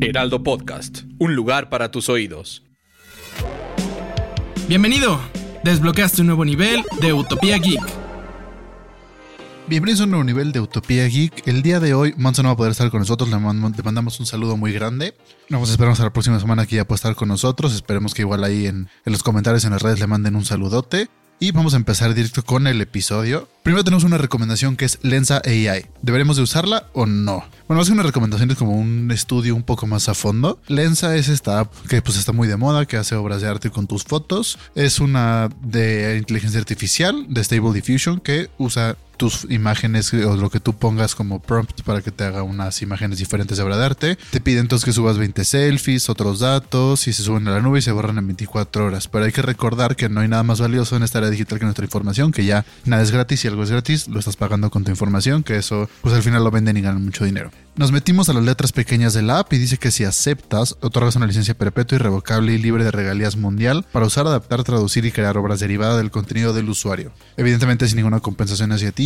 Heraldo Podcast, un lugar para tus oídos. Bienvenido. Desbloqueaste un nuevo nivel de Utopía Geek. Bienvenidos a un nuevo nivel de Utopía Geek. El día de hoy, Monzo no va a poder estar con nosotros. Le, mandamos un saludo muy grande. Vamos a esperar a la próxima semana que ya pueda estar con nosotros. Esperemos que igual ahí en, en los comentarios en las redes le manden un saludote. Y vamos a empezar directo con el episodio. Primero tenemos una recomendación que es Lensa AI. ¿Deberemos de usarla o no? Bueno, más que una recomendación es como un estudio un poco más a fondo. Lensa es esta app que pues está muy de moda, que hace obras de arte con tus fotos. Es una de inteligencia artificial, de Stable Diffusion, que usa tus imágenes o lo que tú pongas como prompt para que te haga unas imágenes diferentes de obra de arte. Te pide entonces que subas 20 selfies, otros datos y se suben a la nube y se borran en 24 horas. Pero hay que recordar que no hay nada más valioso en esta área digital que nuestra información, que ya nada es gratis y algo es gratis, lo estás pagando con tu información, que eso pues al final lo venden y ganan mucho dinero. Nos metimos a las letras pequeñas de la app y dice que si aceptas, otorgas una licencia perpetua, irrevocable y libre de regalías mundial para usar, adaptar, traducir y crear obras derivadas del contenido del usuario. Evidentemente sin ninguna compensación hacia ti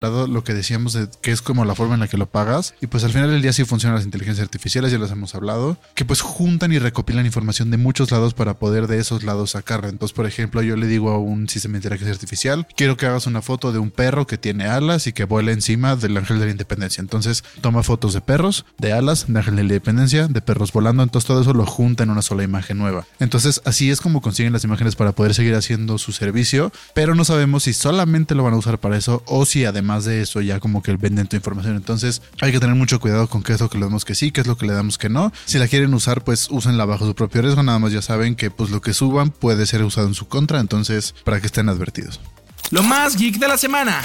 Lo que decíamos de que es como la forma en la que lo pagas y pues al final del día sí funcionan las inteligencias artificiales ya las hemos hablado que pues juntan y recopilan información de muchos lados para poder de esos lados sacarla. Entonces por ejemplo yo le digo a un sistema de inteligencia artificial quiero que hagas una foto de un perro que tiene alas y que vuela encima del ángel de la independencia entonces toma fotos de perros de alas de ángel de la independencia de perros volando. Entonces todo eso lo junta en una sola imagen nueva. Entonces así es como consiguen las imágenes para poder seguir haciendo su servicio pero no sabemos si solamente lo van a usar para eso o si además de eso ya como que venden tu información. Entonces hay que tener mucho cuidado con qué es lo que le damos que sí, qué es lo que le damos que no. Si la quieren usar, pues úsenla bajo su propio riesgo. Nada más ya saben que pues lo que suban puede ser usado en su contra. Entonces para que estén advertidos. Lo más geek de la semana.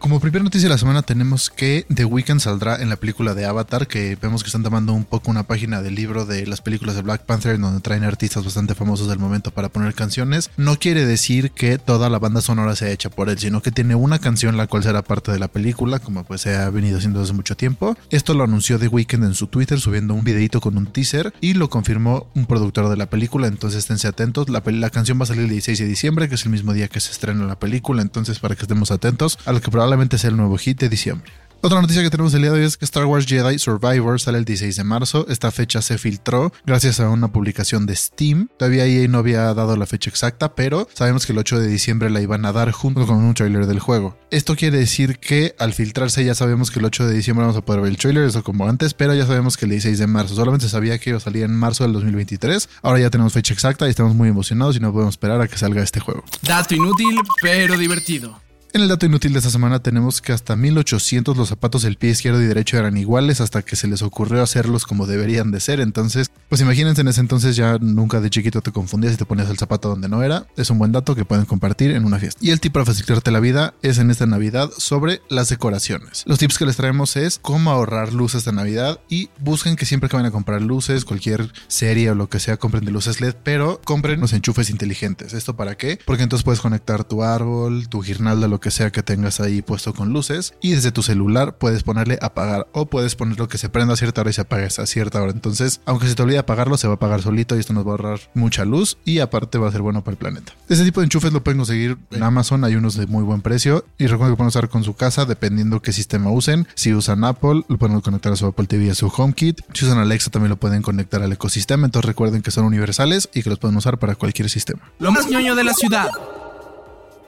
Como primera noticia de la semana tenemos que The Weeknd saldrá en la película de Avatar, que vemos que están tomando un poco una página del libro de las películas de Black Panther, en donde traen artistas bastante famosos del momento para poner canciones. No quiere decir que toda la banda sonora sea hecha por él, sino que tiene una canción la cual será parte de la película, como pues se ha venido haciendo desde mucho tiempo. Esto lo anunció The Weeknd en su Twitter subiendo un videito con un teaser y lo confirmó un productor de la película, entonces esténse atentos. La, la canción va a salir el 16 de diciembre, que es el mismo día que se estrena la película, entonces para que estemos atentos a lo que probablemente probablemente sea el nuevo hit de diciembre. Otra noticia que tenemos el día de hoy es que Star Wars Jedi Survivor sale el 16 de marzo. Esta fecha se filtró gracias a una publicación de Steam. Todavía EA no había dado la fecha exacta, pero sabemos que el 8 de diciembre la iban a dar junto con un trailer del juego. Esto quiere decir que al filtrarse ya sabemos que el 8 de diciembre vamos a poder ver el trailer, eso como antes, pero ya sabemos que el 16 de marzo. Solamente sabía que iba a salir en marzo del 2023. Ahora ya tenemos fecha exacta y estamos muy emocionados y no podemos esperar a que salga este juego. Dato inútil, pero divertido. En el dato inútil de esta semana tenemos que hasta 1800 los zapatos del pie izquierdo y derecho eran iguales hasta que se les ocurrió hacerlos como deberían de ser. Entonces, pues imagínense en ese entonces ya nunca de chiquito te confundías y te ponías el zapato donde no era. Es un buen dato que pueden compartir en una fiesta. Y el tip para facilitarte la vida es en esta Navidad sobre las decoraciones. Los tips que les traemos es cómo ahorrar luz esta Navidad y busquen que siempre que vayan a comprar luces, cualquier serie o lo que sea, compren de luces LED, pero compren los enchufes inteligentes. ¿Esto para qué? Porque entonces puedes conectar tu árbol, tu guirnalda, lo que sea que tengas ahí puesto con luces y desde tu celular puedes ponerle apagar o puedes ponerlo que se prenda a cierta hora y se apague a cierta hora. Entonces, aunque se te olvide apagarlo, se va a apagar solito y esto nos va a ahorrar mucha luz y aparte va a ser bueno para el planeta. Este tipo de enchufes lo pueden conseguir en Amazon, hay unos de muy buen precio y recuerden que pueden usar con su casa dependiendo qué sistema usen. Si usan Apple, lo pueden conectar a su Apple TV y a su HomeKit. Si usan Alexa, también lo pueden conectar al ecosistema. Entonces recuerden que son universales y que los pueden usar para cualquier sistema. Lo más ñoño de la ciudad.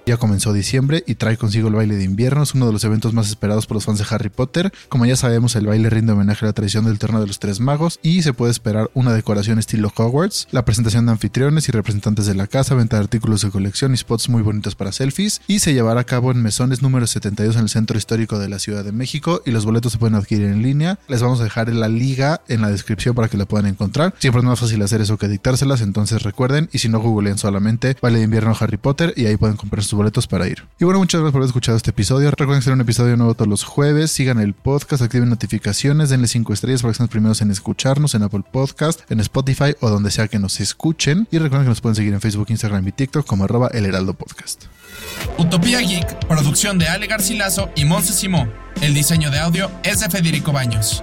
Ya comenzó diciembre y trae consigo el baile de invierno, es uno de los eventos más esperados por los fans de Harry Potter. Como ya sabemos, el baile rinde homenaje a la tradición del Torno de los Tres Magos y se puede esperar una decoración estilo Hogwarts, la presentación de anfitriones y representantes de la casa, venta de artículos de colección y spots muy bonitos para selfies y se llevará a cabo en Mesones número 72 en el centro histórico de la Ciudad de México y los boletos se pueden adquirir en línea. Les vamos a dejar la liga en la descripción para que la puedan encontrar. Siempre es más fácil hacer eso que dictárselas, entonces recuerden y si no googleen solamente baile de invierno Harry Potter y ahí pueden comprar sus boletos para ir. Y bueno, muchas gracias por haber escuchado este episodio. Recuerden que será un episodio nuevo todos los jueves. Sigan el podcast, activen notificaciones, denle 5 estrellas para que sean los primeros en escucharnos en Apple Podcast, en Spotify o donde sea que nos escuchen. Y recuerden que nos pueden seguir en Facebook, Instagram y TikTok como arroba el heraldo podcast. Utopía Geek, producción de Ale Garcilaso y Monse Simó. El diseño de audio es de Federico Baños.